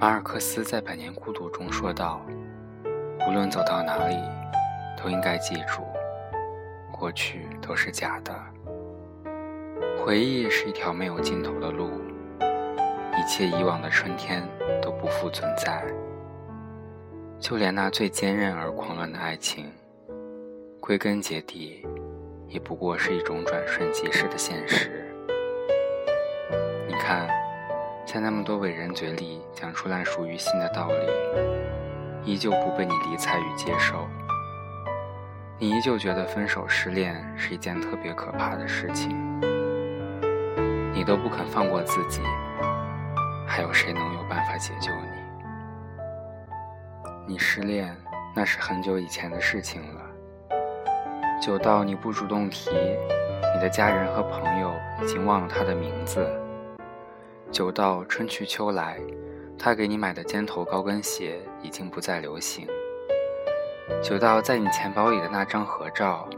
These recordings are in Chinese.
马尔克斯在《百年孤独》中说道：“无论走到哪里，都应该记住，过去都是假的。回忆是一条没有尽头的路，一切以往的春天都不复存在。就连那最坚韧而狂乱的爱情，归根结底，也不过是一种转瞬即逝的现实。你看。”在那么多伟人嘴里讲出烂熟于心的道理，依旧不被你理睬与接受。你依旧觉得分手失恋是一件特别可怕的事情，你都不肯放过自己，还有谁能有办法解救你？你失恋那是很久以前的事情了，久到你不主动提，你的家人和朋友已经忘了他的名字。久到春去秋来，他给你买的尖头高跟鞋已经不再流行。久到在你钱包里的那张合照，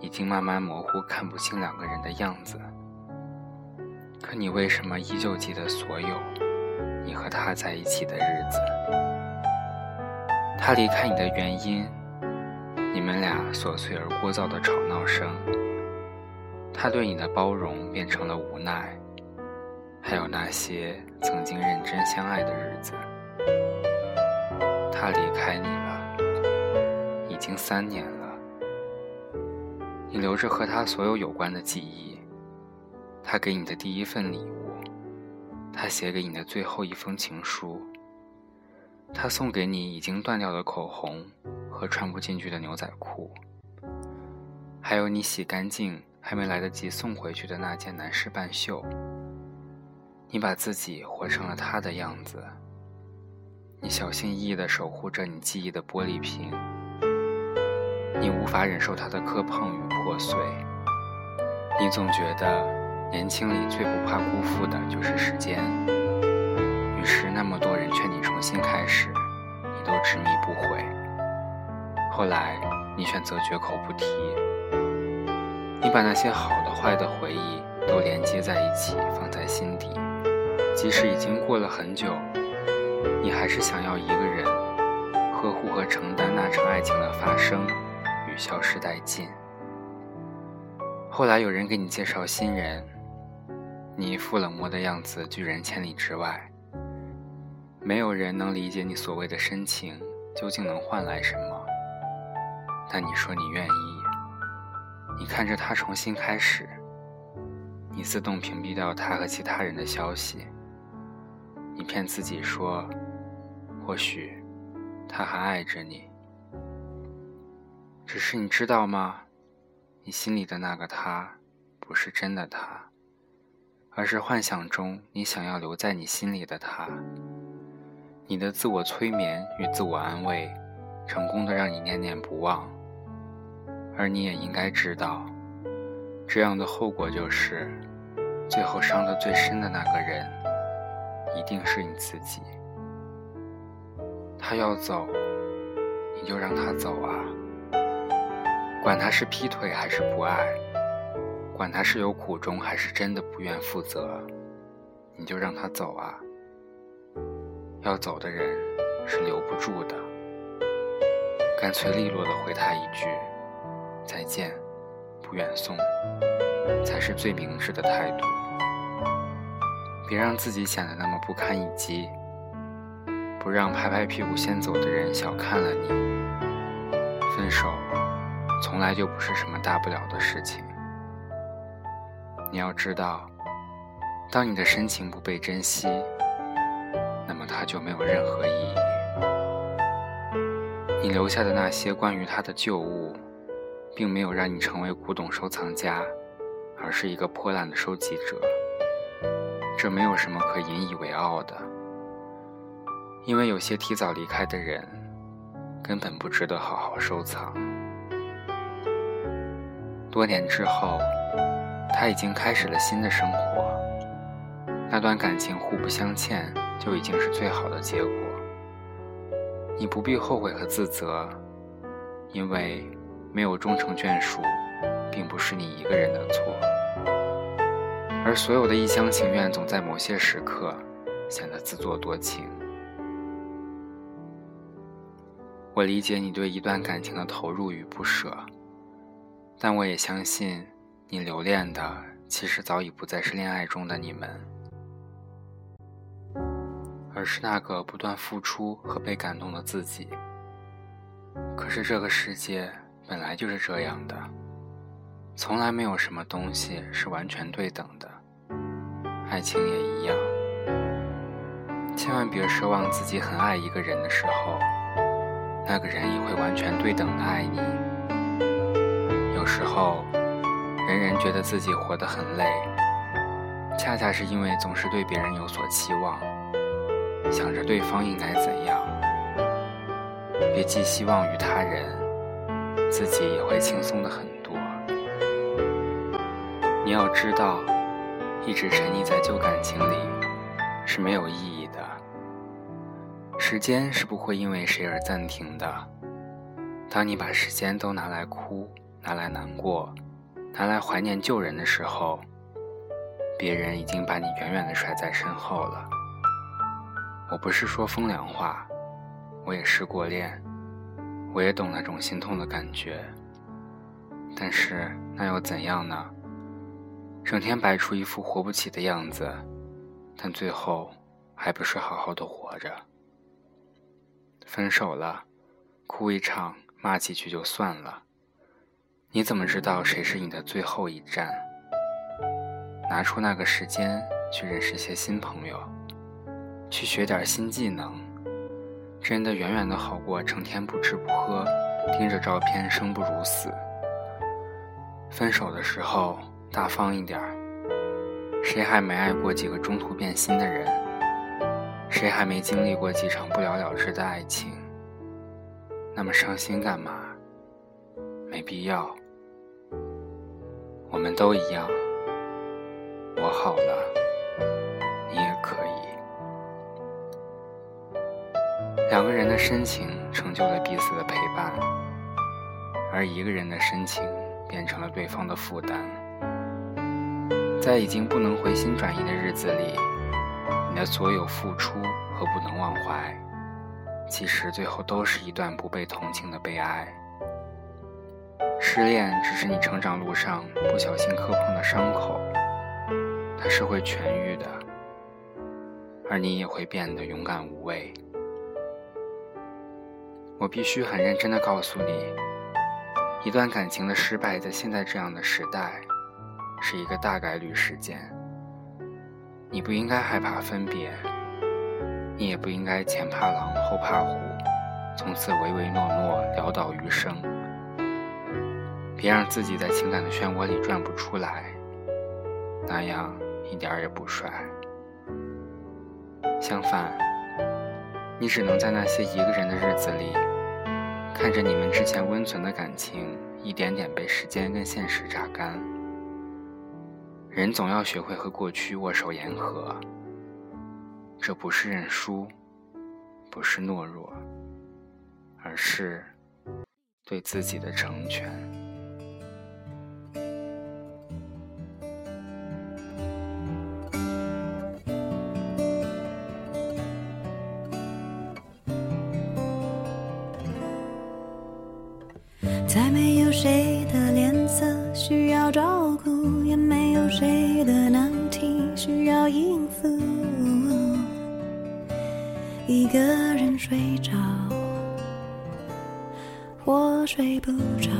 已经慢慢模糊，看不清两个人的样子。可你为什么依旧记得所有你和他在一起的日子？他离开你的原因，你们俩琐碎而聒噪的吵闹声，他对你的包容变成了无奈。还有那些曾经认真相爱的日子，他离开你了，已经三年了。你留着和他所有有关的记忆，他给你的第一份礼物，他写给你的最后一封情书，他送给你已经断掉的口红和穿不进去的牛仔裤，还有你洗干净还没来得及送回去的那件男士半袖。你把自己活成了他的样子，你小心翼翼地守护着你记忆的玻璃瓶，你无法忍受它的磕碰与破碎，你总觉得年轻里最不怕辜负的就是时间，于是那么多人劝你重新开始，你都执迷不悔。后来你选择绝口不提，你把那些好的坏的回忆都连接在一起，放在心底。即使已经过了很久，你还是想要一个人呵护和承担那场爱情的发生与消失殆尽。后来有人给你介绍新人，你一副冷漠的样子拒人千里之外。没有人能理解你所谓的深情究竟能换来什么，但你说你愿意。你看着他重新开始，你自动屏蔽掉他和其他人的消息。你骗自己说，或许他还爱着你，只是你知道吗？你心里的那个他，不是真的他，而是幻想中你想要留在你心里的他。你的自我催眠与自我安慰，成功的让你念念不忘，而你也应该知道，这样的后果就是，最后伤得最深的那个人。一定是你自己。他要走，你就让他走啊。管他是劈腿还是不爱，管他是有苦衷还是真的不愿负责，你就让他走啊。要走的人是留不住的，干脆利落的回他一句再见，不远送，才是最明智的态度。别让自己显得那么不堪一击，不让拍拍屁股先走的人小看了你。分手从来就不是什么大不了的事情。你要知道，当你的深情不被珍惜，那么它就没有任何意义。你留下的那些关于他的旧物，并没有让你成为古董收藏家，而是一个破烂的收集者。这没有什么可引以为傲的，因为有些提早离开的人，根本不值得好好收藏。多年之后，他已经开始了新的生活，那段感情互不相欠，就已经是最好的结果。你不必后悔和自责，因为没有终成眷属，并不是你一个人的错。而所有的一厢情愿，总在某些时刻显得自作多情。我理解你对一段感情的投入与不舍，但我也相信，你留恋的其实早已不再是恋爱中的你们，而是那个不断付出和被感动的自己。可是这个世界本来就是这样的，从来没有什么东西是完全对等的，爱情也一样。千万别奢望自己很爱一个人的时候。那个人也会完全对等的爱你。有时候，人人觉得自己活得很累，恰恰是因为总是对别人有所期望，想着对方应该怎样。别寄希望于他人，自己也会轻松的很多。你要知道，一直沉溺在旧感情里是没有意义的。时间是不会因为谁而暂停的。当你把时间都拿来哭、拿来难过、拿来怀念旧人的时候，别人已经把你远远的甩在身后了。我不是说风凉话，我也失过恋，我也懂那种心痛的感觉。但是那又怎样呢？整天摆出一副活不起的样子，但最后还不是好好的活着。分手了，哭一场，骂几句就算了。你怎么知道谁是你的最后一站？拿出那个时间去认识些新朋友，去学点新技能，真的远远的好过成天不吃不喝，盯着照片生不如死。分手的时候大方一点儿，谁还没爱过几个中途变心的人？谁还没经历过几场不了了之的爱情？那么伤心干嘛？没必要。我们都一样。我好了，你也可以。两个人的深情成就了彼此的陪伴，而一个人的深情变成了对方的负担。在已经不能回心转意的日子里。你的所有付出和不能忘怀，其实最后都是一段不被同情的悲哀。失恋只是你成长路上不小心磕碰的伤口，它是会痊愈的，而你也会变得勇敢无畏。我必须很认真的告诉你，一段感情的失败，在现在这样的时代，是一个大概率事件。你不应该害怕分别，你也不应该前怕狼后怕虎，从此唯唯诺诺潦倒余生。别让自己在情感的漩涡里转不出来，那样一点也不帅。相反，你只能在那些一个人的日子里，看着你们之前温存的感情一点点被时间跟现实榨干。人总要学会和过去握手言和，这不是认输，不是懦弱，而是对自己的成全。个人睡着或睡不着，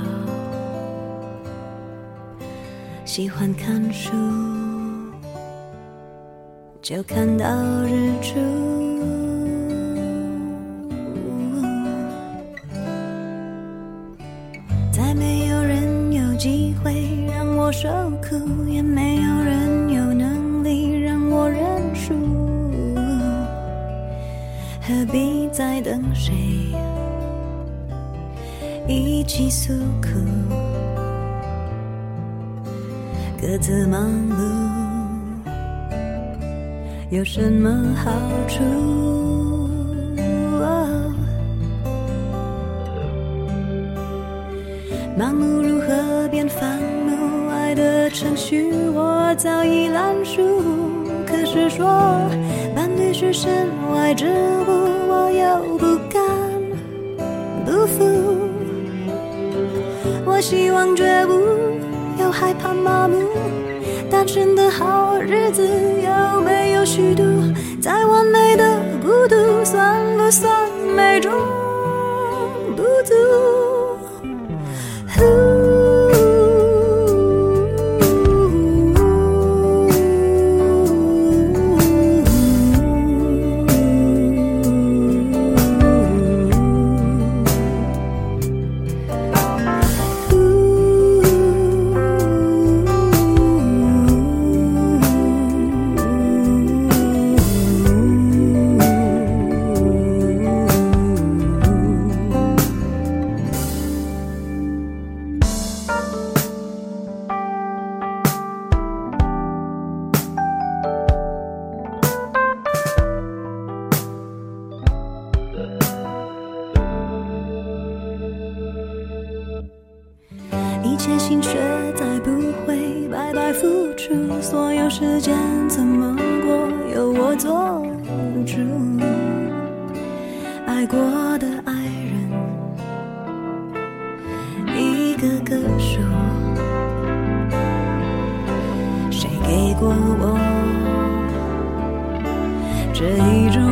喜欢看书就看到日谁一起诉苦？各自忙碌有什么好处？忙碌如何变烦怒？爱的程序我早已烂熟，可是说伴侣是身外之物，我又不我希望觉悟，又害怕麻木。单纯的好日子有没有虚度？再完美的孤独，算不算美中不足？过我这一种。